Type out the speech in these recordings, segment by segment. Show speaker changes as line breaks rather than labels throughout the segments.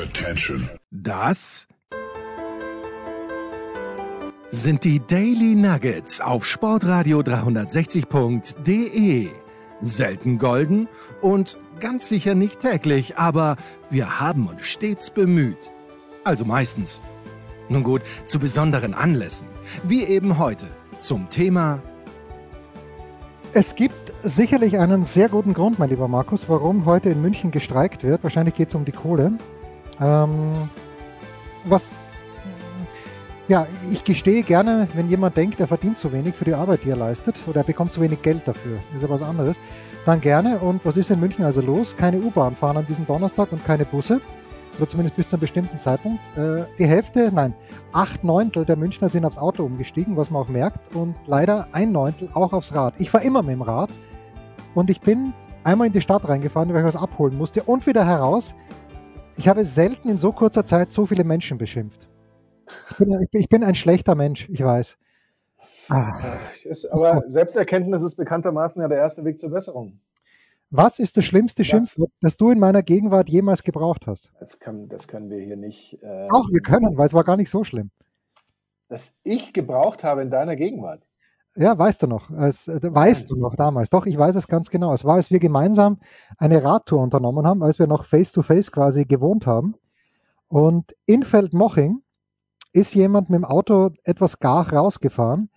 Attention.
Das sind die Daily Nuggets auf Sportradio 360.de. Selten golden und ganz sicher nicht täglich, aber wir haben uns stets bemüht. Also meistens. Nun gut, zu besonderen Anlässen, wie eben heute zum Thema
Es gibt sicherlich einen sehr guten Grund, mein lieber Markus, warum heute in München gestreikt wird. Wahrscheinlich geht es um die Kohle. Ähm, was, ja, ich gestehe gerne, wenn jemand denkt, er verdient zu wenig für die Arbeit, die er leistet, oder er bekommt zu wenig Geld dafür, ist ja was anderes, dann gerne. Und was ist in München also los? Keine U-Bahn fahren an diesem Donnerstag und keine Busse, oder zumindest bis zu einem bestimmten Zeitpunkt. Äh, die Hälfte, nein, acht Neuntel der Münchner sind aufs Auto umgestiegen, was man auch merkt, und leider ein Neuntel auch aufs Rad. Ich fahre immer mit dem Rad und ich bin einmal in die Stadt reingefahren, weil ich was abholen musste und wieder heraus. Ich habe selten in so kurzer Zeit so viele Menschen beschimpft. Ich bin, ich bin ein schlechter Mensch, ich weiß. Ah,
Ist, aber Selbsterkenntnis ist bekanntermaßen ja der erste Weg zur Besserung.
was ist das schlimmste Schimpfwort, das du in meiner Gegenwart jemals gebraucht hast?
Das, kann, das können wir hier nicht. Äh,
Auch wir können, weil es war gar nicht so schlimm.
Das ich gebraucht habe in deiner Gegenwart.
Ja, weißt du noch. Es, äh, weißt du noch damals. Doch, ich weiß es ganz genau. Es war, als wir gemeinsam eine Radtour unternommen haben, als wir noch face-to-face quasi gewohnt haben. Und in Feldmoching ist jemand mit dem Auto etwas gar rausgefahren.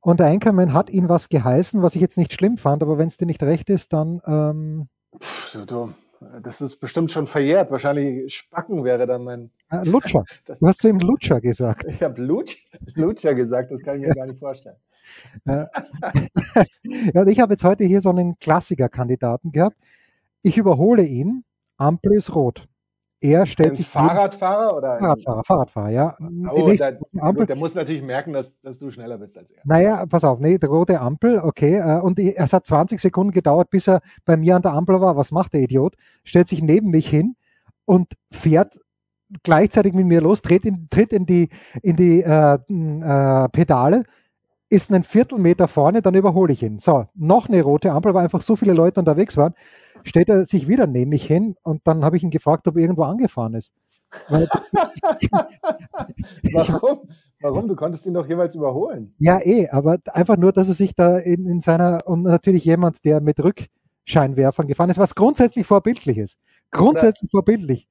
Und der Anchorman hat ihn was geheißen, was ich jetzt nicht schlimm fand, aber wenn es dir nicht recht ist, dann ähm,
Pff, du, du, das ist bestimmt schon verjährt. Wahrscheinlich Spacken wäre dann mein.
äh, Lutscher.
Das,
Du hast zu ihm Lutscher gesagt.
ich habe Blut, Lutscher gesagt, das kann ich mir gar nicht vorstellen.
Ja, und ich habe jetzt heute hier so einen Klassiker-Kandidaten gehabt. Ich überhole ihn. Ampel ist rot. Er stellt
Ein
sich
Fahrradfahrer oder ein,
Fahrradfahrer, Fahrradfahrer, ja.
Oh, da,
Ampel.
gut, der muss natürlich merken, dass, dass du schneller bist als er.
Naja, pass auf, nee, rote Ampel, okay. äh, Und es hat 20 Sekunden gedauert, bis er bei mir an der Ampel war. Was macht der Idiot? Stellt sich neben mich hin und fährt gleichzeitig mit mir los, tritt in, tritt in die, in die äh, äh, Pedale, ist einen Viertelmeter vorne, dann überhole ich ihn. So, noch eine rote Ampel, weil einfach so viele Leute unterwegs waren, stellt er sich wieder neben mich hin und dann habe ich ihn gefragt, ob er irgendwo angefahren ist.
Warum? Warum? Du konntest ihn doch jeweils überholen.
Ja, eh, aber einfach nur, dass er sich da in, in seiner, und natürlich jemand, der mit Rückscheinwerfern gefahren ist, was grundsätzlich vorbildlich ist. Grundsätzlich vorbildlich.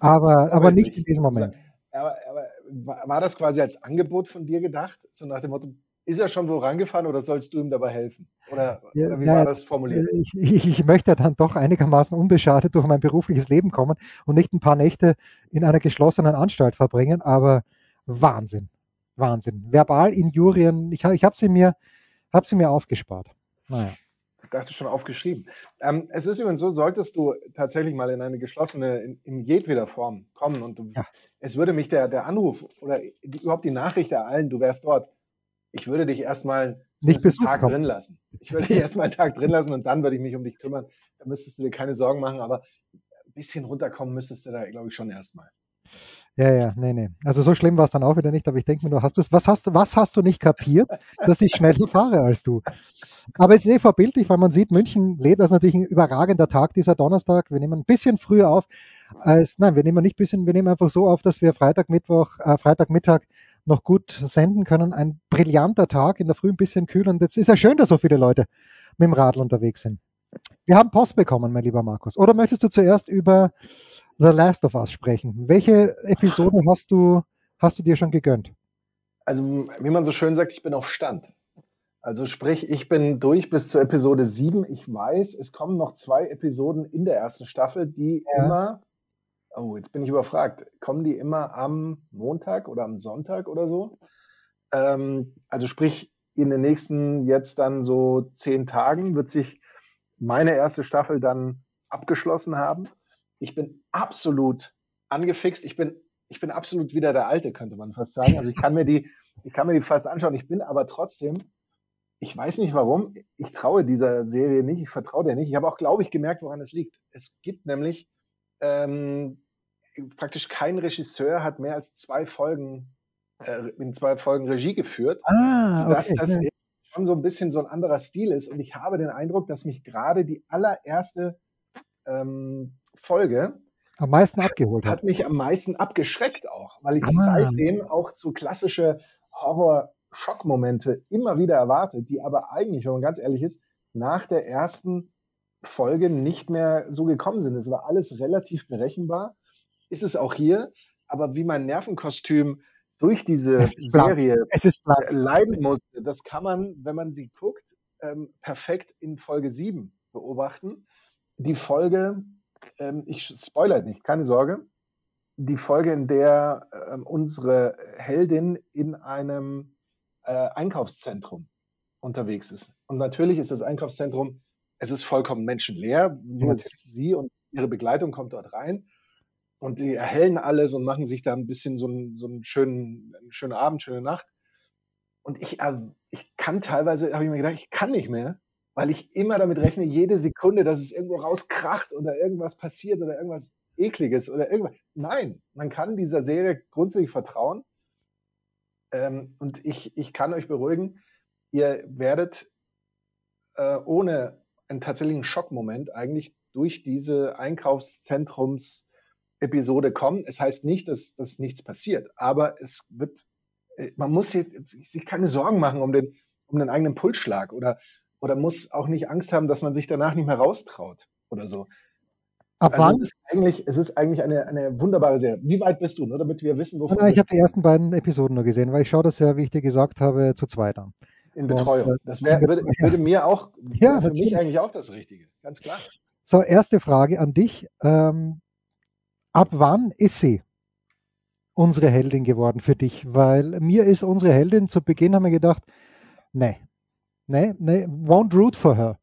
Aber, aber nicht in diesem Moment.
Aber, aber war das quasi als Angebot von dir gedacht? So nach dem Motto, ist er schon wo rangefahren oder sollst du ihm dabei helfen? Oder,
Ja,
oder wie
ja,
war das formuliert?
Ich, ich, ich möchte dann doch einigermaßen unbeschadet durch mein berufliches Leben kommen und nicht ein paar Nächte in einer geschlossenen Anstalt verbringen, aber Wahnsinn. Wahnsinn. Verbalinjurien, ich, ha- ich habe sie, mir- hab sie mir aufgespart. Naja.
Ich dachte schon aufgeschrieben. Ähm, es ist übrigens so, solltest du tatsächlich mal in eine geschlossene, in, in jedweder Form kommen und du,
Ja.
es würde mich der, der Anruf oder die, überhaupt die Nachricht ereilen, du wärst dort. Ich würde dich erstmal
Nicht besuchen
Tag
kommen.
drin lassen. Ich würde dich erstmal einen Tag drin lassen und dann würde ich mich um dich kümmern. Da müsstest du dir keine Sorgen machen, aber ein bisschen runterkommen müsstest du da, glaube ich, schon erstmal.
Ja, ja, nee, nee. Also so schlimm war es dann auch wieder nicht, aber ich denke mir nur, hast du's, was, hast, du- was hast du nicht kapiert, dass ich schneller fahre als du? Aber es ist eh vorbildlich, weil man sieht, München lebt. Das ist natürlich ein überragender Tag dieser Donnerstag. Wir nehmen ein bisschen früher auf als, nein, wir nehmen nicht ein bisschen, wir nehmen einfach so auf, dass wir Freitag, Mittwoch, äh, Freitagmittag noch gut senden können. Ein brillanter Tag, in der Früh ein bisschen kühl und jetzt ist ja schön, dass so viele Leute mit dem Radl unterwegs sind. Wir haben Post bekommen, mein lieber Markus. Oder möchtest du zuerst über The Last of Us sprechen? Welche Episode hast du, hast du dir schon gegönnt?
Also, wie man so schön sagt, ich bin auf Stand. Also sprich, ich bin durch bis zur Episode 7. Ich weiß, es kommen noch zwei Episoden in der ersten Staffel, die
Ja.
immer, oh, jetzt bin ich überfragt, kommen die immer am Montag oder am Sonntag oder so? Ähm, also sprich, in den nächsten jetzt dann so zehn Tagen wird sich meine erste Staffel dann abgeschlossen haben. Ich bin absolut angefixt. Ich bin, ich bin absolut wieder der Alte, könnte man fast sagen. Also ich kann mir die, ich kann mir die fast anschauen. Ich bin aber trotzdem, ich weiß nicht warum, ich traue dieser Serie nicht, ich vertraue der nicht. Ich habe auch, glaube ich, gemerkt, woran es liegt. Es gibt nämlich ähm, praktisch kein Regisseur hat mehr als zwei Folgen, äh, in zwei Folgen Regie geführt
Ah,
dass
okay.
das
ja.
schon so ein bisschen so ein anderer Stil ist. Und ich habe den Eindruck, dass mich gerade die allererste ähm, Folge
am meisten abgeholt hat.
Hat mich am meisten abgeschreckt auch, weil ich ah. seitdem auch so klassische Horror-Schockmomente immer wieder erwarte, die aber eigentlich, wenn man ganz ehrlich ist, nach der ersten Folge nicht mehr so gekommen sind. Es war alles relativ berechenbar. Ist es auch hier. Aber wie mein Nervenkostüm durch diese Serie leiden musste, das kann man, wenn man sie guckt, ähm, perfekt in Folge 7 beobachten. Die Folge, ähm, ich spoilere nicht, keine Sorge, die Folge, in der ähm, unsere Heldin in einem äh, Einkaufszentrum unterwegs ist. Und natürlich ist das Einkaufszentrum, es ist vollkommen menschenleer. Nur sie und ihre Begleitung kommt dort rein und die erhellen alles und machen sich da ein bisschen so einen, so einen schönen, einen schönen Abend, schöne Nacht. Und ich, äh, ich kann teilweise, habe ich mir gedacht, ich kann nicht mehr, weil ich immer damit rechne, jede Sekunde, dass es irgendwo rauskracht oder irgendwas passiert oder irgendwas Ekliges oder irgendwas. Nein, man kann dieser Serie grundsätzlich vertrauen. Ähm, und ich, ich kann euch beruhigen, ihr werdet äh, ohne einen tatsächlichen Schockmoment eigentlich durch diese Einkaufszentrums-Episode kommen. Es heißt nicht, dass, dass nichts passiert, aber es wird, äh, man muss sich, sich keine Sorgen machen um den, um den eigenen Pulsschlag oder, oder muss auch nicht Angst haben, dass man sich danach nicht mehr raustraut oder so. Ab also wann? Es ist eigentlich, es ist eigentlich eine, eine wunderbare Serie. Wie weit bist du, nur damit wir wissen,
wovon Nein, Ich habe die ersten beiden Episoden nur gesehen, weil ich schaue das ja, wie ich dir gesagt habe, zu zweit an.
In Betreuung. Und, äh, das wär, würde, würde, mir auch, ja, für mich eigentlich auch das Richtige, ganz klar.
So, erste Frage an dich. Ähm, ab wann ist sie unsere Heldin geworden für dich? Weil mir ist unsere Heldin zu Beginn, haben wir gedacht, nee, nee, nee, won't root for her.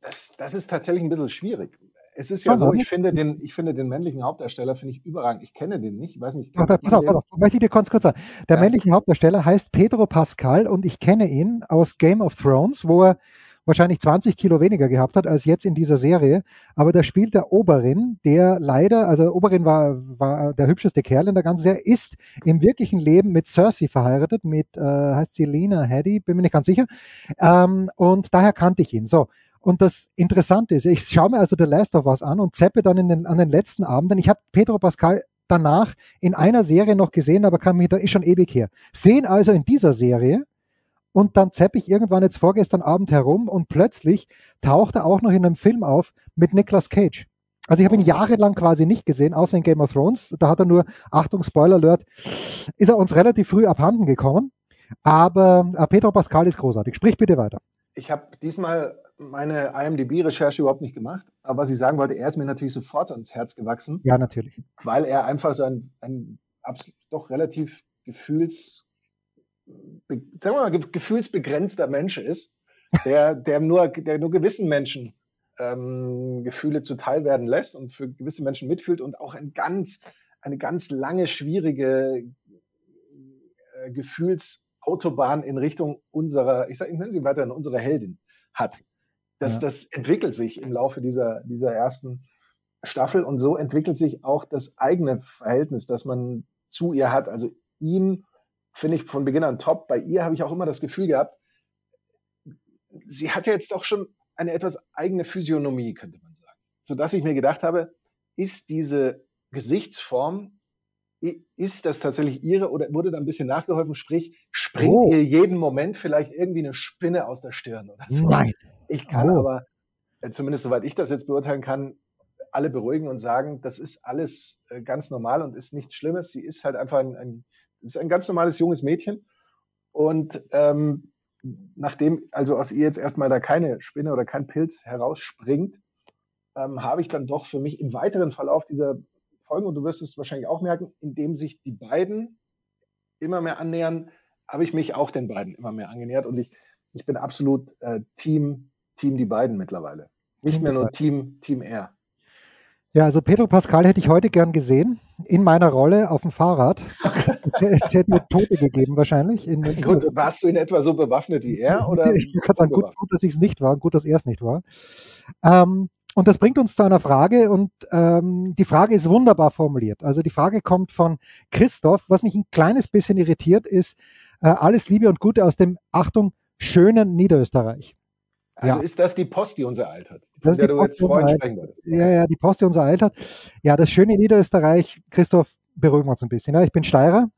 Das, das ist tatsächlich ein bisschen schwierig. Es ist ja so, ich finde den, ich finde den männlichen Hauptdarsteller finde ich überragend. Ich kenne den nicht, ich weiß nicht.
Ach, pass auf, pass auf, möchte ich dir kurz kurz sagen. Der ja. männliche Hauptdarsteller heißt Pedro Pascal und ich kenne ihn aus Game of Thrones, wo er wahrscheinlich 20 Kilo weniger gehabt hat als jetzt in dieser Serie. Aber da spielt der Oberin, der leider, also Oberin war, war der hübscheste Kerl in der ganzen Serie, ist im wirklichen Leben mit Cersei verheiratet, mit, äh, heißt sie Lena Headey, bin mir nicht ganz sicher. Ähm, und daher kannte ich ihn. So. Und das Interessante ist, ich schaue mir also The Last of Us an und zeppe dann in den, an den letzten Abenden. Ich habe Pedro Pascal danach in einer Serie noch gesehen, aber kam mir da ist schon ewig her. Sehen also in dieser Serie und dann zeppe ich irgendwann jetzt vorgestern Abend herum und plötzlich taucht er auch noch in einem Film auf mit Nicolas Cage. Also ich habe ihn jahrelang quasi nicht gesehen, außer in Game of Thrones. Da hat er nur, Achtung, Spoiler Alert, ist er uns relativ früh abhanden gekommen. Aber äh, Pedro Pascal ist großartig. Sprich bitte weiter.
Ich habe diesmal meine IMDb-Recherche überhaupt nicht gemacht, aber was ich sagen wollte, er ist mir natürlich sofort ans Herz gewachsen.
Ja, natürlich.
Weil er einfach so ein, ein absolut doch relativ gefühls, sagen wir mal, gefühlsbegrenzter Mensch ist, der, der, nur, der nur gewissen Menschen ähm, Gefühle zuteil werden lässt und für gewisse Menschen mitfühlt und auch ein ganz, eine ganz lange, schwierige äh, Gefühlsautobahn in Richtung unserer, ich sage, ich nenne sie weiterhin, unserer Heldin hat. Das, ja. das entwickelt sich im Laufe dieser, dieser ersten Staffel und so entwickelt sich auch das eigene Verhältnis, das man zu ihr hat. Also ihn finde ich von Beginn an top. Bei ihr habe ich auch immer das Gefühl gehabt, sie hat ja jetzt doch schon eine etwas eigene Physiognomie, könnte man sagen. Sodass ich mir gedacht habe, ist diese Gesichtsform, ist das tatsächlich ihre oder wurde da ein bisschen nachgeholfen? Sprich, springt oh. ihr jeden Moment vielleicht irgendwie eine Spinne aus der Stirn oder so?
Nein.
Ich kann oh. aber, äh, zumindest soweit ich das jetzt beurteilen kann, alle beruhigen und sagen, das ist alles äh, ganz normal und ist nichts Schlimmes. Sie ist halt einfach ein, ein, ist ein ganz normales junges Mädchen. Und ähm, nachdem also aus ihr jetzt erstmal da keine Spinne oder kein Pilz herausspringt, ähm, habe ich dann doch für mich im weiteren Verlauf dieser Folgen, und du wirst es wahrscheinlich auch merken, indem sich die beiden immer mehr annähern, habe ich mich auch den beiden immer mehr angenähert. Und ich, ich bin absolut äh, Team Team die beiden mittlerweile. Nicht mehr nur Team, Team R.
Ja, also Pedro Pascal hätte ich heute gern gesehen, in meiner Rolle auf dem Fahrrad. es, es hätte Tote gegeben wahrscheinlich. In,
gut, warst du in etwa so bewaffnet wie er? Oder
ich kann sagen, gut, gut, dass ich es nicht war und gut, dass er es nicht war. Ähm, und das bringt uns zu einer Frage und ähm, die Frage ist wunderbar formuliert. Also die Frage kommt von Christoph. Was mich ein kleines bisschen irritiert ist, äh, alles Liebe und Gute aus dem, Achtung, schönen Niederösterreich.
Also ja. ist das die Post, die uns ereilt hat,
von das der du Post, jetzt vorhin sprechen? Ja, ja, die Post, die uns ereilt hat. Ja, das Schöne in Niederösterreich, Christoph, beruhigen wir uns ein bisschen. Ja, ich bin Steirer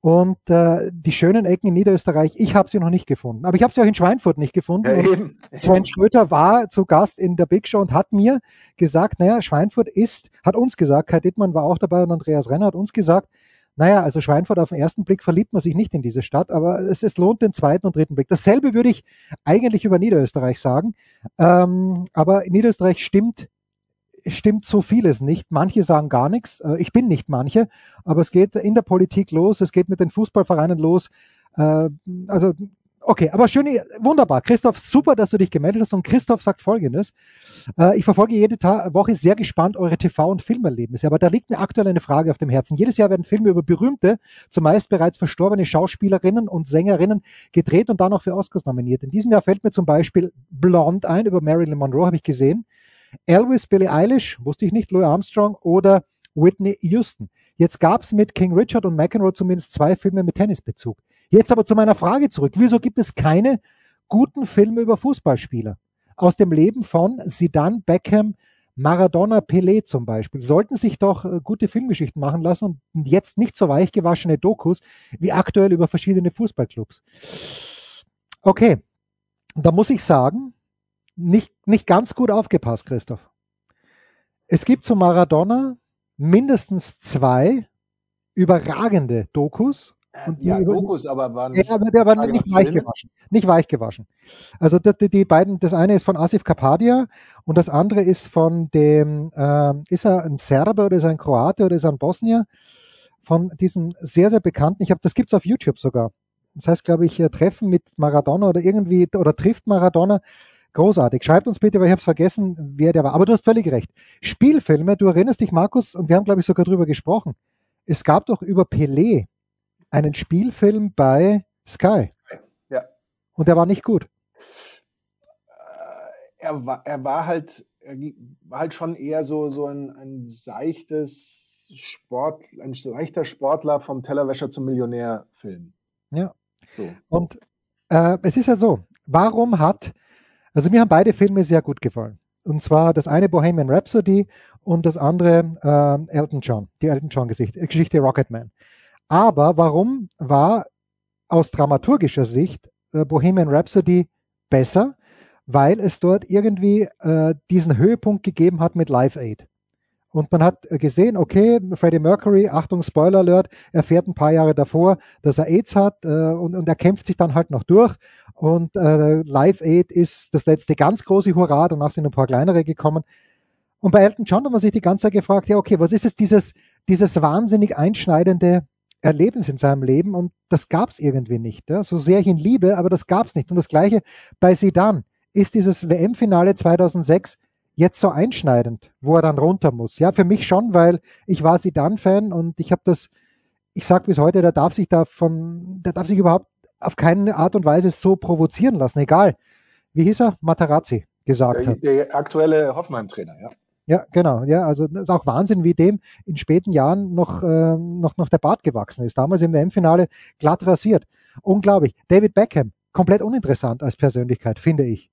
und äh, die schönen Ecken in Niederösterreich, ich habe sie noch nicht gefunden. Aber ich habe sie auch in Schweinfurt nicht gefunden. Ja, eben. Sven Schröter war zu Gast in der Big Show und hat mir gesagt, naja, Schweinfurt ist, hat uns gesagt, Kai Dittmann war auch dabei und Andreas Renner hat uns gesagt, naja, also Schweinfurt auf den ersten Blick verliebt man sich nicht in diese Stadt, aber es, es lohnt den zweiten und dritten Blick. Dasselbe würde ich eigentlich über Niederösterreich sagen. Ähm, aber Niederösterreich stimmt stimmt so vieles nicht. Manche sagen gar nichts. Äh, ich bin nicht manche, aber es geht in der Politik los, es geht mit den Fußballvereinen los. Äh, also, okay, aber schön, wunderbar. Christoph, super, dass du dich gemeldet hast. Und Christoph sagt folgendes. Äh, ich verfolge jede Woche sehr gespannt eure TV- und Filmerlebnisse, aber da liegt mir aktuell eine Frage auf dem Herzen. Jedes Jahr werden Filme über berühmte, zumeist bereits verstorbene Schauspielerinnen und Sängerinnen gedreht und dann auch für Oscars nominiert. In diesem Jahr fällt mir zum Beispiel Blonde ein, über Marilyn Monroe habe ich gesehen. Elvis, Billie Eilish, wusste ich nicht, Louis Armstrong oder Whitney Houston. Jetzt gab es mit King Richard und McEnroe zumindest zwei Filme mit Tennisbezug. Jetzt aber zu meiner Frage zurück. Wieso gibt es keine guten Filme über Fußballspieler? Aus dem Leben von Zidane, Beckham, Maradona, Pelé zum Beispiel. Sollten sich doch äh, gute Filmgeschichten machen lassen und jetzt nicht so weichgewaschene Dokus wie aktuell über verschiedene Fußballclubs. Okay, da muss ich sagen, nicht, nicht ganz gut aufgepasst, Christoph. Es gibt zu Maradona mindestens zwei überragende Dokus.
Äh, und ja, Dokus, aber waren
nicht, ja, aber der war nicht weich gewaschen. Nicht weich gewaschen. Also die, die, beiden, das eine ist von Asif Kapadia und das andere ist von dem, äh, ist er ein Serbe oder ist er ein Kroate oder ist er ein Bosnier? Von diesem sehr, sehr bekannten, ich habe, das gibt es auf YouTube sogar. Das heißt, glaube ich, Treffen mit Maradona oder irgendwie, oder trifft Maradona. Großartig. Schreibt uns bitte, weil ich habe es vergessen, wer der war. Aber du hast völlig recht. Spielfilme, du erinnerst dich, Markus, und wir haben, glaube ich, sogar drüber gesprochen. Es gab doch über Pelé einen Spielfilm bei Sky.
Ja.
Und der war nicht gut.
Äh, er war, er war halt, er war halt schon eher so, so ein, ein seichtes Sport, ein leichter Sportler vom Tellerwäscher zum Millionär-Film.
Ja. So. Und äh, es ist ja so, warum hat also mir haben beide Filme sehr gut gefallen. Und zwar das eine Bohemian Rhapsody und das andere äh, Elton John, die Elton John Geschichte, Geschichte Rocketman. Aber warum war aus dramaturgischer Sicht äh, Bohemian Rhapsody besser? Weil es dort irgendwie äh, diesen Höhepunkt gegeben hat mit Live Aid. Und man hat gesehen, okay, Freddie Mercury, Achtung, Spoiler Alert, erfährt ein paar Jahre davor, dass er AIDS hat äh, und, und, er kämpft sich dann halt noch durch. Und äh, Live Aid ist das letzte ganz große Hurra, danach sind ein paar kleinere gekommen. Und bei Elton John hat man sich die ganze Zeit gefragt, ja, okay, was ist es, dieses, dieses wahnsinnig einschneidende Erlebnis in seinem Leben? Und das gab es irgendwie nicht. Ja? So sehr ich ihn liebe, aber das gab es nicht. Und das gleiche bei Sidan ist dieses WM-Finale 2006 jetzt so einschneidend, wo er dann runter muss. Ja, für mich schon, weil ich war Sidan-Fan und ich habe das, ich sage bis heute, der darf sich davon, der darf sich überhaupt auf keine Art und Weise so provozieren lassen, egal. Wie hieß er? Materazzi gesagt
der,
hat.
Der aktuelle Hoffenheim-Trainer, ja.
Ja, genau. Ja, also das ist auch Wahnsinn, wie dem in späten Jahren noch, äh, noch, noch der Bart gewachsen ist. Damals im WM-Finale glatt rasiert. Unglaublich. David Beckham, komplett uninteressant als Persönlichkeit, finde ich.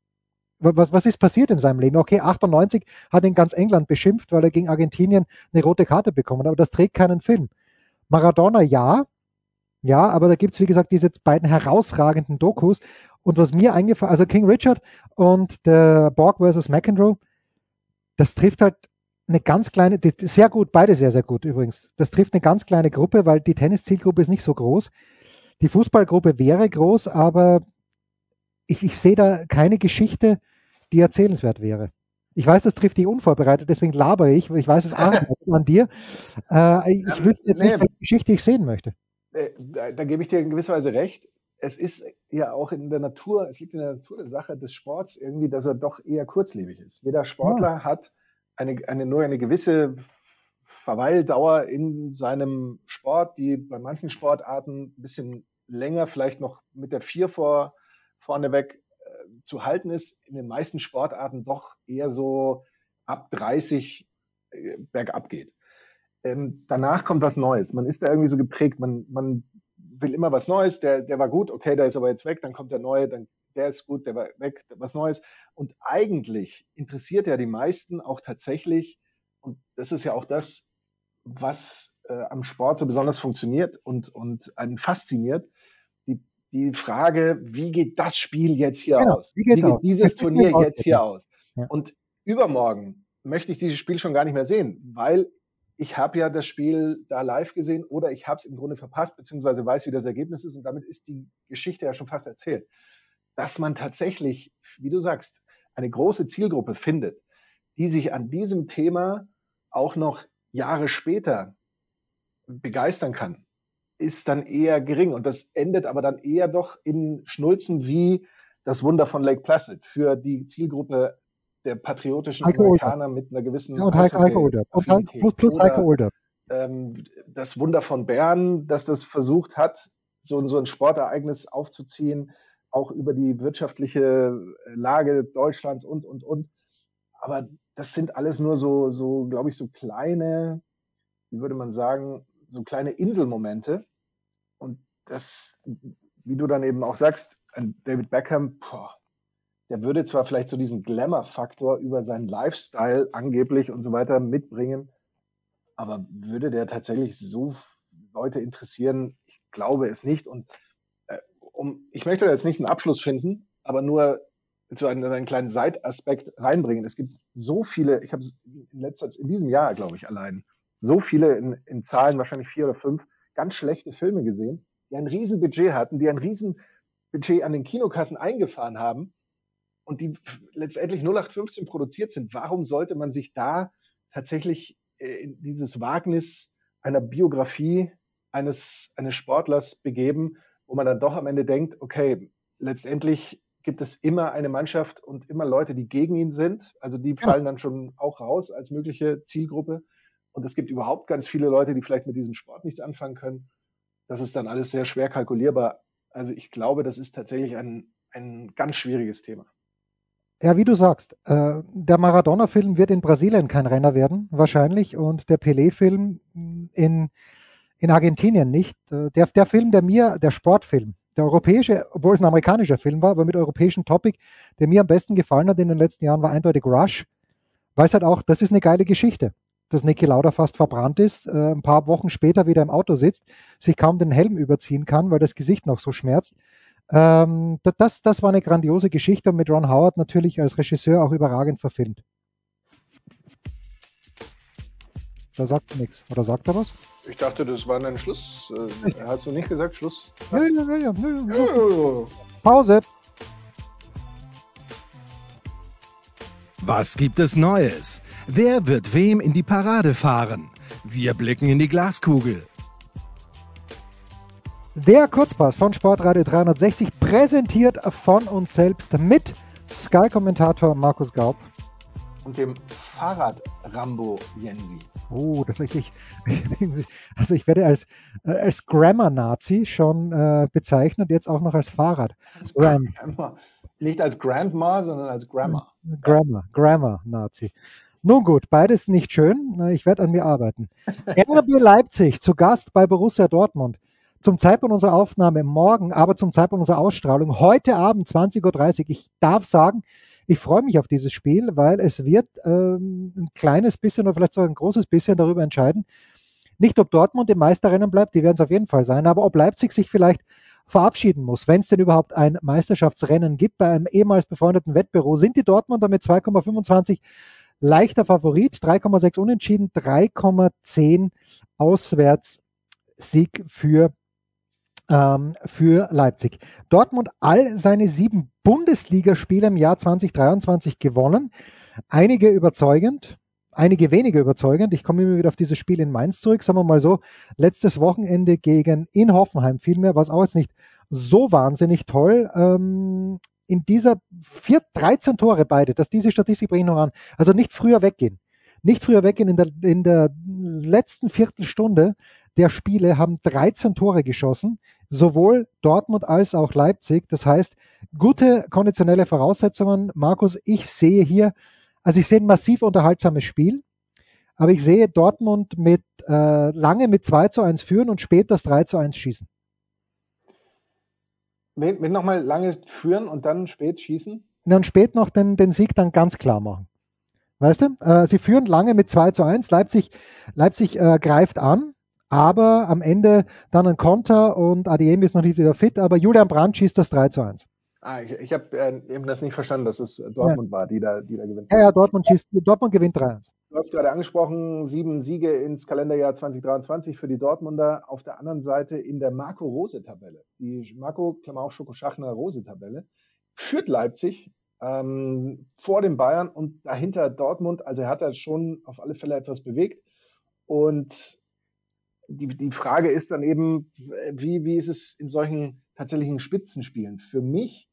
Was, was ist passiert in seinem Leben? Okay, 98 hat ihn ganz England beschimpft, weil er gegen Argentinien eine rote Karte bekommen hat, aber das trägt keinen Film. Maradona ja, ja, aber da gibt es, wie gesagt, diese beiden herausragenden Dokus. Und was mir eingefallen, also King Richard und der Borg versus McEnroe, das trifft halt eine ganz kleine, sehr gut, beide sehr, sehr gut übrigens. Das trifft eine ganz kleine Gruppe, weil die Tenniszielgruppe ist nicht so groß. Die Fußballgruppe wäre groß, aber ich, ich sehe da keine Geschichte, die erzählenswert wäre. Ich weiß, das trifft dich unvorbereitet, deswegen labere ich, ich weiß es an dir. Äh, ich wüsste jetzt nee, nicht, welche Geschichte ich sehen möchte.
Äh, da, da, gebe ich dir in gewisser Weise recht. Es ist ja auch in der Natur, es liegt in der Natur der Sache des Sports irgendwie, dass er doch eher kurzlebig ist. Jeder Sportler ja. hat eine, eine, nur eine gewisse Verweildauer in seinem Sport, die bei manchen Sportarten ein bisschen länger, vielleicht noch mit der Vier vor vorneweg äh, zu halten ist, in den meisten Sportarten doch eher so ab 30 äh, bergab geht. Ähm, danach kommt was Neues. Man ist da irgendwie so geprägt, man, man will immer was Neues, der, der war gut, okay, der ist aber jetzt weg, dann kommt der neue, dann der ist gut, der war weg, was Neues. Und eigentlich interessiert ja die meisten auch tatsächlich, und das ist ja auch das, was äh, am Sport so besonders funktioniert und, und einen fasziniert, die, die Frage, wie geht das Spiel jetzt hier genau, aus? Wie, wie geht aus? dieses Turnier jetzt hier aus? Ja. Und übermorgen möchte ich dieses Spiel schon gar nicht mehr sehen, weil ich habe ja das Spiel da live gesehen oder ich habe es im Grunde verpasst, beziehungsweise weiß, wie das Ergebnis ist und damit ist die Geschichte ja schon fast erzählt. Dass man tatsächlich, wie du sagst, eine große Zielgruppe findet, die sich an diesem Thema auch noch Jahre später begeistern kann, ist dann eher gering. Und das endet aber dann eher doch in Schnulzen wie das Wunder von Lake Placid für die Zielgruppe der patriotischen Heike Amerikaner Older. mit einer gewissen
ja, und Heike, Heike Older. plus, plus Heike Older.
Ähm, das Wunder von Bern, dass das versucht hat, so, so ein Sportereignis aufzuziehen, auch über die wirtschaftliche Lage Deutschlands und, und, und. Aber das sind alles nur so, so glaube ich, so kleine, wie würde man sagen, so kleine Inselmomente. Und das, wie du dann eben auch sagst, David Beckham, boah, der würde zwar vielleicht so diesen Glamour-Faktor über seinen Lifestyle angeblich und so weiter mitbringen, aber würde der tatsächlich so Leute interessieren? Ich glaube es nicht. Und äh, um, ich möchte da jetzt nicht einen Abschluss finden, aber nur zu einem, einen kleinen Seitaspekt reinbringen. Es gibt so viele, ich habe in letzter in diesem Jahr, glaube ich, allein, so viele in, in Zahlen, wahrscheinlich vier oder fünf, ganz schlechte Filme gesehen, die ein Riesenbudget hatten, die ein Riesenbudget an den Kinokassen eingefahren haben und die letztendlich 0815 produziert sind, warum sollte man sich da tatsächlich äh, in dieses Wagnis einer Biografie eines, eines Sportlers begeben, wo man dann doch am Ende denkt, okay, letztendlich gibt es immer eine Mannschaft und immer Leute, die gegen ihn sind. Also die fallen dann schon auch raus als mögliche Zielgruppe. Und es gibt überhaupt ganz viele Leute, die vielleicht mit diesem Sport nichts anfangen können. Das ist dann alles sehr schwer kalkulierbar. Also ich glaube, das ist tatsächlich ein, ein ganz schwieriges Thema.
Ja, wie du sagst, äh, der Maradona-Film wird in Brasilien kein Renner werden, wahrscheinlich, und der Pelé-Film in, in Argentinien nicht. Äh, der, der Film, der mir, der Sportfilm, der europäische, obwohl es ein amerikanischer Film war, aber mit europäischem Topic, der mir am besten gefallen hat in den letzten Jahren, war eindeutig Rush, weil es halt auch, das ist eine geile Geschichte, dass Niki Lauda fast verbrannt ist, äh, ein paar Wochen später wieder im Auto sitzt, sich kaum den Helm überziehen kann, weil das Gesicht noch so schmerzt ähm, das, das war eine grandiose Geschichte und mit Ron Howard natürlich als Regisseur auch überragend verfilmt. Da sagt er nichts. Oder sagt er was?
Ich dachte, das war ein Schluss. Äh, hast du nicht gesagt Schluss?
Ja, ja, ja, ja. Pause.
Was gibt es Neues? Wer wird wem in die Parade fahren? Wir blicken in die Glaskugel.
Der Kurzpass von Sportradio 360 präsentiert von uns selbst mit Sky-Kommentator Markus Gaub.
Und dem Fahrrad-Rambo Jensi.
Oh, das ich, also ich werde als, äh, als Grammar-Nazi schon äh, bezeichnet, jetzt auch noch als Fahrrad. Als
Grammar. Nicht als Grandma, sondern als Grammar.
Grammar, Grammar-Nazi. Nun gut, beides nicht schön. Ich werde an mir arbeiten. RB Leipzig zu Gast bei Borussia Dortmund zum Zeitpunkt unserer Aufnahme morgen, aber zum Zeitpunkt unserer Ausstrahlung heute Abend 20.30 Uhr. Ich darf sagen, ich freue mich auf dieses Spiel, weil es wird ähm, ein kleines bisschen oder vielleicht sogar ein großes bisschen darüber entscheiden. Nicht, ob Dortmund im Meisterrennen bleibt, die werden es auf jeden Fall sein, aber ob Leipzig sich vielleicht verabschieden muss, wenn es denn überhaupt ein Meisterschaftsrennen gibt bei einem ehemals befreundeten Wettbüro, sind die Dortmunder mit 2,25 leichter Favorit, 3,6 unentschieden, 3,10 Auswärtssieg für für Leipzig. Dortmund all seine sieben Bundesligaspiele im Jahr 2023 gewonnen. Einige überzeugend, einige weniger überzeugend. Ich komme immer wieder auf dieses Spiel in Mainz zurück. Sagen wir mal so, letztes Wochenende gegen in Hoffenheim vielmehr, war es auch jetzt nicht so wahnsinnig toll. Ähm, in dieser vier, 13 Tore beide, dass diese Statistik bringt noch an. Also nicht früher weggehen. Nicht früher weggehen in der, in der letzten Viertelstunde der Spiele haben 13 Tore geschossen, sowohl Dortmund als auch Leipzig. Das heißt, gute konditionelle Voraussetzungen. Markus, ich sehe hier, also ich sehe ein massiv unterhaltsames Spiel, aber ich sehe Dortmund mit äh, lange mit 2 zu 1 führen und später das 3 zu 1 schießen.
Wenn, wenn nochmal lange führen und dann spät schießen?
dann spät noch den, den Sieg dann ganz klar machen. Weißt du? Äh, sie führen lange mit 2 zu 1. Leipzig, Leipzig äh, greift an, aber am Ende dann ein Konter und ADM ist noch nicht wieder fit, aber Julian Brandt schießt das 3 zu 1.
Ah, ich, ich habe äh, eben das nicht verstanden, dass es Dortmund ja. war, die da, die da gewinnt.
Ja, ja, Dortmund, schießt, Dortmund gewinnt 3-1.
Du hast gerade angesprochen, sieben Siege ins Kalenderjahr 2023 für die Dortmunder. Auf der anderen Seite in der Marco-Rose-Tabelle, die Marco, Klammer auf Schoko-Schachner Rose-Tabelle, führt Leipzig ähm, vor dem Bayern und dahinter Dortmund. Also er hat da schon auf alle Fälle etwas bewegt. Und die, die Frage ist dann eben, wie, wie ist es in solchen tatsächlichen Spitzenspielen? Für mich,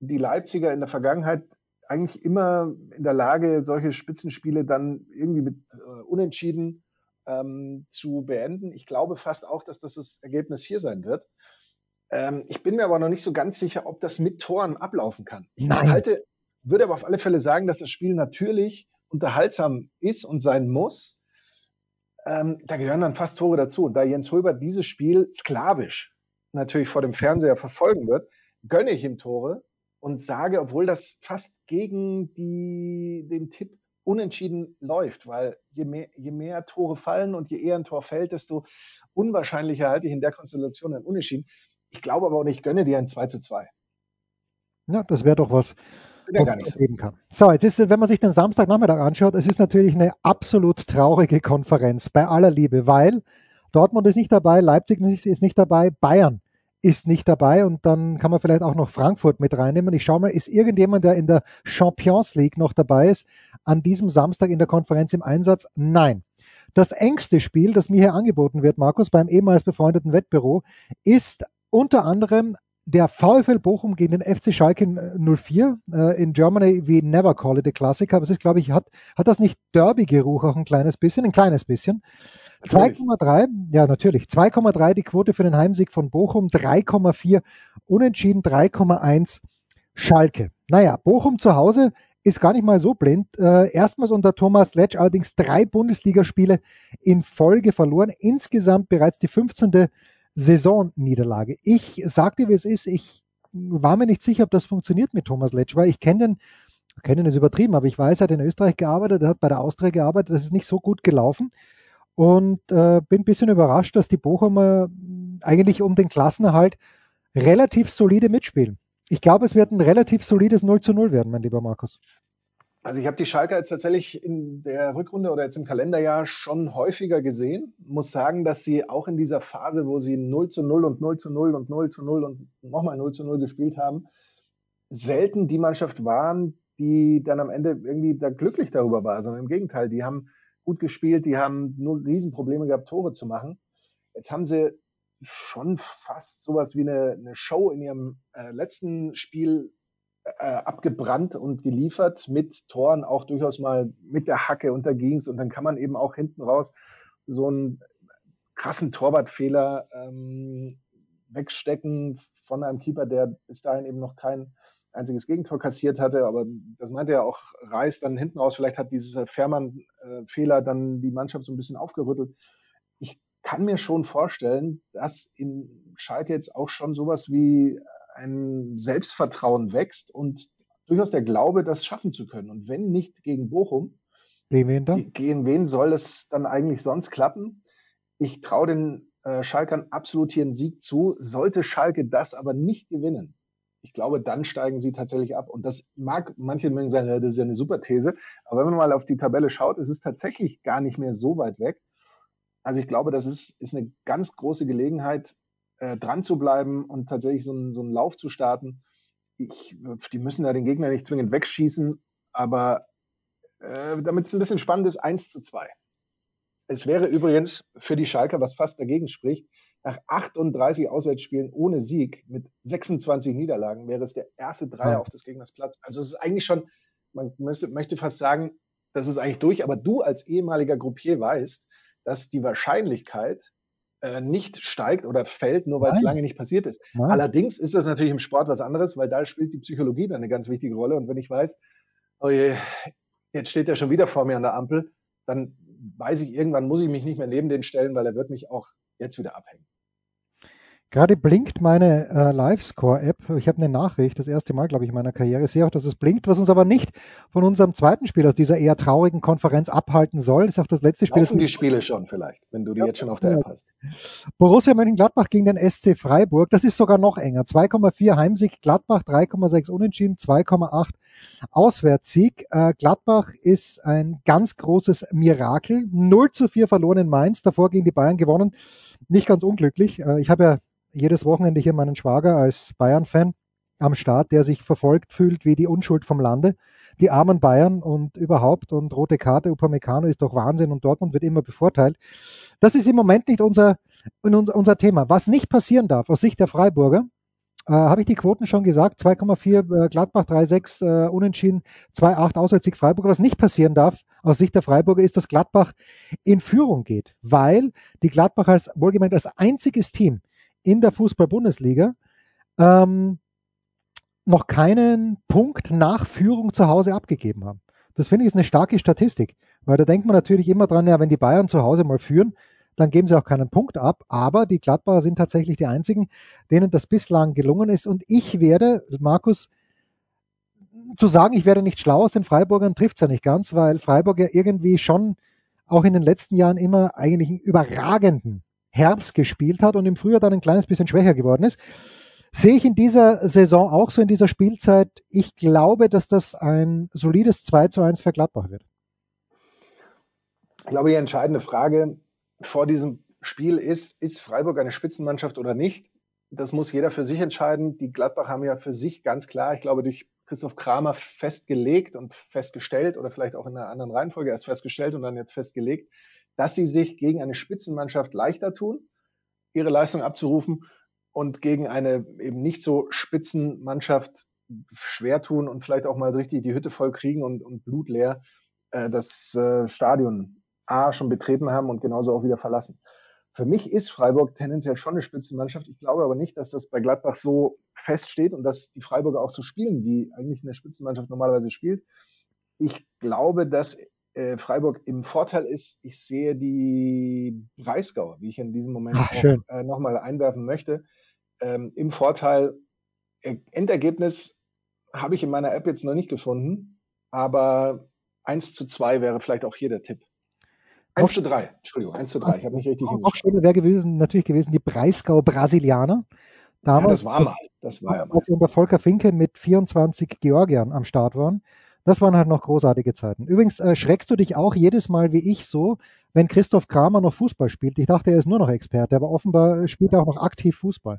die Leipziger in der Vergangenheit eigentlich immer in der Lage, solche Spitzenspiele dann irgendwie mit äh, Unentschieden ähm, zu beenden. Ich glaube fast auch, dass das das Ergebnis hier sein wird. Ähm, ich bin mir aber noch nicht so ganz sicher, ob das mit Toren ablaufen kann. Ich Nein. halte, würde aber auf alle Fälle sagen, dass das Spiel natürlich unterhaltsam ist und sein muss. Ähm, da gehören dann fast Tore dazu. Und da Jens Hulbert dieses Spiel sklavisch natürlich vor dem Fernseher verfolgen wird, gönne ich ihm Tore und sage, obwohl das fast gegen die, den Tipp unentschieden läuft, weil je mehr, je mehr Tore fallen und je eher ein Tor fällt, desto unwahrscheinlicher halte ich in der Konstellation ein Unentschieden. Ich glaube aber auch nicht, gönne dir ein 2 zu 2.
Ja, das wäre doch was. Ja gar nicht so. Kann. so, jetzt ist, wenn man sich den Samstagnachmittag anschaut, es ist natürlich eine absolut traurige Konferenz, bei aller Liebe, weil Dortmund ist nicht dabei, Leipzig ist nicht dabei, Bayern ist nicht dabei und dann kann man vielleicht auch noch Frankfurt mit reinnehmen. Ich schaue mal, ist irgendjemand, der in der Champions League noch dabei ist, an diesem Samstag in der Konferenz im Einsatz? Nein. Das engste Spiel, das mir hier angeboten wird, Markus, beim ehemals befreundeten Wettbüro, ist unter anderem der VfL Bochum gegen den FC Schalke 04 äh, in Germany, we never call it a Klassiker, aber es ist, glaube ich, hat, hat das nicht Derby-Geruch auch ein kleines bisschen, ein kleines bisschen. 2,3, ja natürlich, 2,3 die Quote für den Heimsieg von Bochum, 3,4 unentschieden, 3,1 Schalke. Naja, Bochum zu Hause ist gar nicht mal so blind. Äh, erstmals unter Thomas Letsch allerdings drei Bundesligaspiele in Folge verloren. Insgesamt bereits die 15. Saisonniederlage. Ich sagte, wie es ist, ich war mir nicht sicher, ob das funktioniert mit Thomas Letsch, weil ich kenne den, kennen ist übertrieben, aber ich weiß, er hat in Österreich gearbeitet, er hat bei der Austria gearbeitet, das ist nicht so gut gelaufen und äh, bin ein bisschen überrascht, dass die Bochumer eigentlich um den Klassenerhalt relativ solide mitspielen. Ich glaube, es wird ein relativ solides 0 zu 0 werden, mein lieber Markus.
Also ich habe die Schalker jetzt tatsächlich in der Rückrunde oder jetzt im Kalenderjahr schon häufiger gesehen. Muss sagen, dass sie auch in dieser Phase, wo sie 0 zu 0 und 0 zu 0 und 0 zu 0 und nochmal 0 zu 0 gespielt haben, selten die Mannschaft waren, die dann am Ende irgendwie da glücklich darüber war, sondern im Gegenteil, die haben gut gespielt, die haben nur Riesenprobleme gehabt, Tore zu machen. Jetzt haben sie schon fast sowas wie eine, eine Show in ihrem äh, letzten Spiel äh, abgebrannt und geliefert mit Toren auch durchaus mal mit der Hacke und da ging's und dann kann man eben auch hinten raus so einen krassen Torwartfehler ähm, wegstecken von einem Keeper, der bis dahin eben noch kein einziges Gegentor kassiert hatte, aber das meinte ja auch Reis dann hinten raus, vielleicht hat dieser Fährmann-Fehler äh, dann die Mannschaft so ein bisschen aufgerüttelt. Ich kann mir schon vorstellen, dass in Schalke jetzt auch schon sowas wie ein Selbstvertrauen wächst und durchaus der Glaube, das schaffen zu können. Und wenn nicht gegen Bochum,
gegen wen dann?
Gegen wen soll es dann eigentlich sonst klappen? Ich traue den äh, Schalkern absolut hier einen Sieg zu. Sollte Schalke das aber nicht gewinnen, ich glaube, dann steigen sie tatsächlich ab. Und das mag manche mögen sagen, das ist ja eine super These. Aber wenn man mal auf die Tabelle schaut, ist es tatsächlich gar nicht mehr so weit weg. Also ich glaube, das ist, ist eine ganz große Gelegenheit, äh, dran zu bleiben und tatsächlich so einen, so einen Lauf zu starten. Ich, die müssen da den Gegner nicht zwingend wegschießen, aber äh, damit es ein bisschen spannend ist, 1 zu 2. Es wäre übrigens für die Schalker, was fast dagegen spricht, nach 38 Auswärtsspielen ohne Sieg mit 26 Niederlagen wäre es der erste Dreier auf des Gegners Platz. Also es ist eigentlich schon, man müsste, möchte fast sagen, das ist eigentlich durch, aber du als ehemaliger Gruppier weißt, dass die Wahrscheinlichkeit, äh, nicht steigt oder fällt, nur weil es lange nicht passiert ist. Nein. Allerdings ist das natürlich im Sport was anderes, weil da spielt die Psychologie dann eine ganz wichtige Rolle. Und wenn ich weiß, oh je, jetzt steht er schon wieder vor mir an der Ampel, dann weiß ich, irgendwann muss ich mich nicht mehr neben den stellen, weil er wird mich auch jetzt wieder abhängen.
Gerade blinkt meine äh, Live-Score-App. Ich habe eine Nachricht, das erste Mal, glaube ich, in meiner Karriere. Ich sehe auch, dass es blinkt, was uns aber nicht von unserem zweiten Spiel aus dieser eher traurigen Konferenz abhalten soll. Das ist auch das letzte Spiel.
Laufen die Spiele schon vielleicht, wenn du die ja, jetzt schon auf der App hast.
Borussia Mönchengladbach gegen den SC Freiburg. Das ist sogar noch enger. 2,4 Heimsieg Gladbach, 3,6 Unentschieden, 2,8 Auswärtssieg. Äh, Gladbach ist ein ganz großes Mirakel. 0 zu 4 verloren in Mainz, davor gegen die Bayern gewonnen. Nicht ganz unglücklich. Äh, ich habe ja jedes Wochenende hier meinen Schwager als Bayern-Fan am Start, der sich verfolgt fühlt wie die Unschuld vom Lande. Die armen Bayern und überhaupt und rote Karte, Upamecano ist doch Wahnsinn und Dortmund wird immer bevorteilt. Das ist im Moment nicht unser, unser Thema. Was nicht passieren darf aus Sicht der Freiburger, äh, habe ich die Quoten schon gesagt, 2,4 äh, Gladbach, 3,6 äh, Unentschieden, 2,8 Auswärtssieg Freiburg. Was nicht passieren darf aus Sicht der Freiburger ist, dass Gladbach in Führung geht, weil die Gladbach als wohlgemeint als einziges Team in der Fußball-Bundesliga ähm, noch keinen Punkt nach Führung zu Hause abgegeben haben. Das finde ich ist eine starke Statistik, weil da denkt man natürlich immer dran, ja, wenn die Bayern zu Hause mal führen, dann geben sie auch keinen Punkt ab. Aber die Gladbacher sind tatsächlich die einzigen, denen das bislang gelungen ist. Und ich werde, Markus, zu sagen, ich werde nicht schlau aus den Freiburgern, trifft es ja nicht ganz, weil Freiburg ja irgendwie schon auch in den letzten Jahren immer eigentlich einen überragenden Herbst gespielt hat und im Frühjahr dann ein kleines bisschen schwächer geworden ist. Sehe ich in dieser Saison auch so in dieser Spielzeit. Ich glaube, dass das ein solides 2 zu 1 für Gladbach wird.
Ich glaube, die entscheidende Frage vor diesem Spiel ist, ist Freiburg eine Spitzenmannschaft oder nicht? Das muss jeder für sich entscheiden. Die Gladbach haben ja für sich ganz klar, ich glaube, durch Christoph Kramer festgelegt und festgestellt oder vielleicht auch in einer anderen Reihenfolge erst festgestellt und dann jetzt festgelegt, dass sie sich gegen eine Spitzenmannschaft leichter tun, ihre Leistung abzurufen und gegen eine eben nicht so Spitzenmannschaft schwer tun und vielleicht auch mal richtig die Hütte voll kriegen und, und blutleer äh, das äh, Stadion A schon betreten haben und genauso auch wieder verlassen. Für mich ist Freiburg tendenziell schon eine Spitzenmannschaft. Ich glaube aber nicht, dass das bei Gladbach so feststeht und dass die Freiburger auch so spielen, wie eigentlich eine Spitzenmannschaft normalerweise spielt. Ich glaube, dass äh, Freiburg im Vorteil ist, ich sehe die Breisgauer, wie ich in diesem Moment Ach, auch, äh, nochmal einwerfen möchte, ähm, im Vorteil. Äh, Endergebnis habe ich in meiner App jetzt noch nicht gefunden, aber 1 zu 2 wäre vielleicht auch hier der Tipp. 1 auch, zu 3, Entschuldigung, 1 zu 3, ich habe nicht richtig
Auch schön wäre gewesen, natürlich gewesen, die Breisgau Brasilianer.
Damals, ja, das war mal, das war ja mal.
Als sie unter Volker Finke mit 24 Georgiern am Start waren. Das waren halt noch großartige Zeiten. Übrigens äh, schreckst du dich auch jedes Mal wie ich so, wenn Christoph Kramer noch Fußball spielt. Ich dachte, er ist nur noch Experte, aber offenbar spielt er auch noch aktiv Fußball.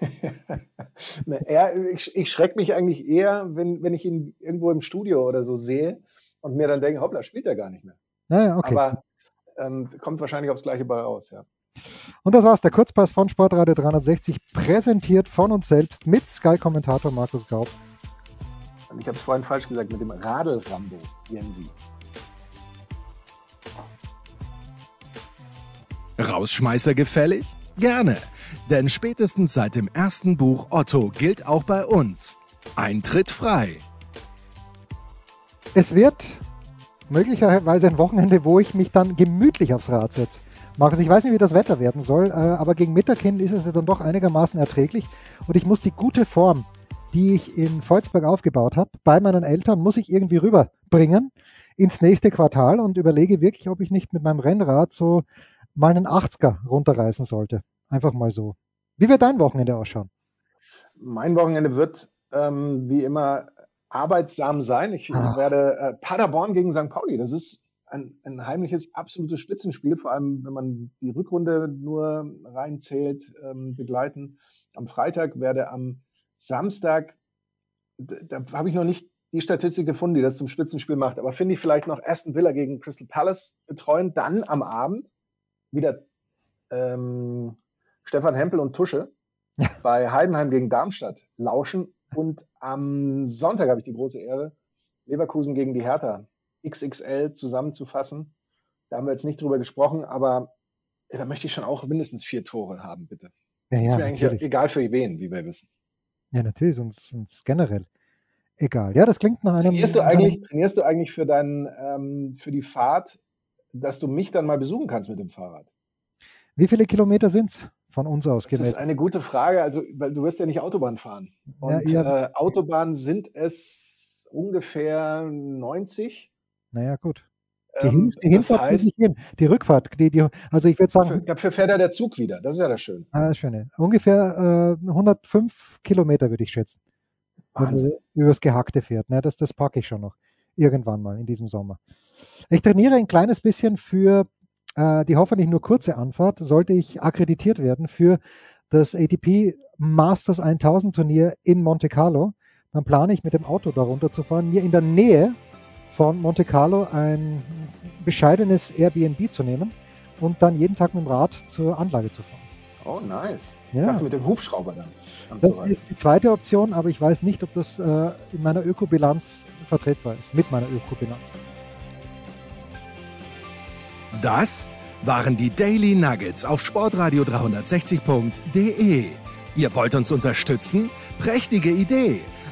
Na, er, ich, ich schrecke mich eigentlich eher, wenn, wenn ich ihn irgendwo im Studio oder so sehe und mir dann denke, hoppla, spielt er gar nicht mehr.
Naja, okay.
Aber ähm, kommt wahrscheinlich aufs gleiche bei raus, ja.
Und das war's, der Kurzpass von Sportradio 360, präsentiert von uns selbst mit Sky-Kommentator Markus Gaub
ich habe es vorhin falsch gesagt, mit dem Radl-Rambo, Jensi.
Rausschmeißer gefällig? Gerne, denn spätestens seit dem ersten Buch Otto gilt auch bei uns Eintritt frei.
Es wird möglicherweise ein Wochenende, wo ich mich dann gemütlich aufs Rad setze. Markus, ich weiß nicht, wie das Wetter werden soll, äh, aber gegen Mittag hin ist es ja dann doch einigermaßen erträglich und ich muss die gute Form die ich in Volzberg aufgebaut habe, bei meinen Eltern, muss ich irgendwie rüberbringen ins nächste Quartal und überlege wirklich, ob ich nicht mit meinem Rennrad so mal einen 80er runterreißen sollte. Einfach mal so. Wie wird dein Wochenende ausschauen?
Mein Wochenende wird ähm, wie immer arbeitsam sein. Ich Ach. werde äh, Paderborn gegen St. Pauli. Das ist ein, ein, heimliches, absolutes Spitzenspiel, vor allem wenn man die Rückrunde nur reinzählt, ähm, begleiten. Am Freitag werde am Samstag, da, da habe ich noch nicht die Statistik gefunden, die das zum Spitzenspiel macht, aber finde ich vielleicht noch Aston Villa gegen Crystal Palace betreuen, dann am Abend wieder ähm, Stefan Hempel und Tusche bei Heidenheim gegen Darmstadt lauschen und am Sonntag habe ich die große Ehre, Leverkusen gegen die Hertha XXL zusammenzufassen. Da haben wir jetzt nicht drüber gesprochen, aber da möchte ich schon auch mindestens vier Tore haben, bitte. Ja, ja, ist mir natürlich. eigentlich egal für wen, wie wir wissen.
Ja, natürlich, sonst, sonst generell egal. Ja, das klingt nach einem.
Trainierst du eigentlich, trainierst du eigentlich für, dein, ähm, für die Fahrt, dass du mich dann mal besuchen kannst mit dem Fahrrad?
Wie viele Kilometer sind es von uns aus
Das ist eine gute Frage. Also, weil du wirst ja nicht Autobahn fahren. Und
ja,
äh, Autobahn sind es ungefähr 90.
Naja, gut. Die,
Ähm,
Hin die
das
Hinfahrt
heißt,
ich hin. Die Rückfahrt, die, die, also ich würde sagen,
dafür, fährt ja der Zug wieder. Das ist ja das Schöne.
ah, das Schöne. Ungefähr äh, 105 Kilometer würde ich schätzen, wenn
Wahnsinn.
man übers Gehackte fährt. Ne? Das, das packe ich schon noch. Irgendwann mal in diesem Sommer. Ich trainiere ein kleines bisschen für äh, die hoffentlich nur kurze Anfahrt, sollte ich akkreditiert werden für das ATP Masters 1000 Turnier in Monte Carlo. Dann plane ich mit dem Auto darunter zu fahren, mir in der Nähe von Monte Carlo ein bescheidenes Airbnb zu nehmen und dann jeden Tag mit dem Rad zur Anlage zu fahren.
Oh, nice. Ich
Ja.
dachte mit dem Hubschrauber dann.
Das
so
ist die zweite Option, aber ich weiß nicht, ob das äh, in meiner Ökobilanz vertretbar ist, mit meiner Ökobilanz.
Das waren die Daily Nuggets auf Sportradio 360.de. Ihr wollt uns unterstützen? Prächtige Idee!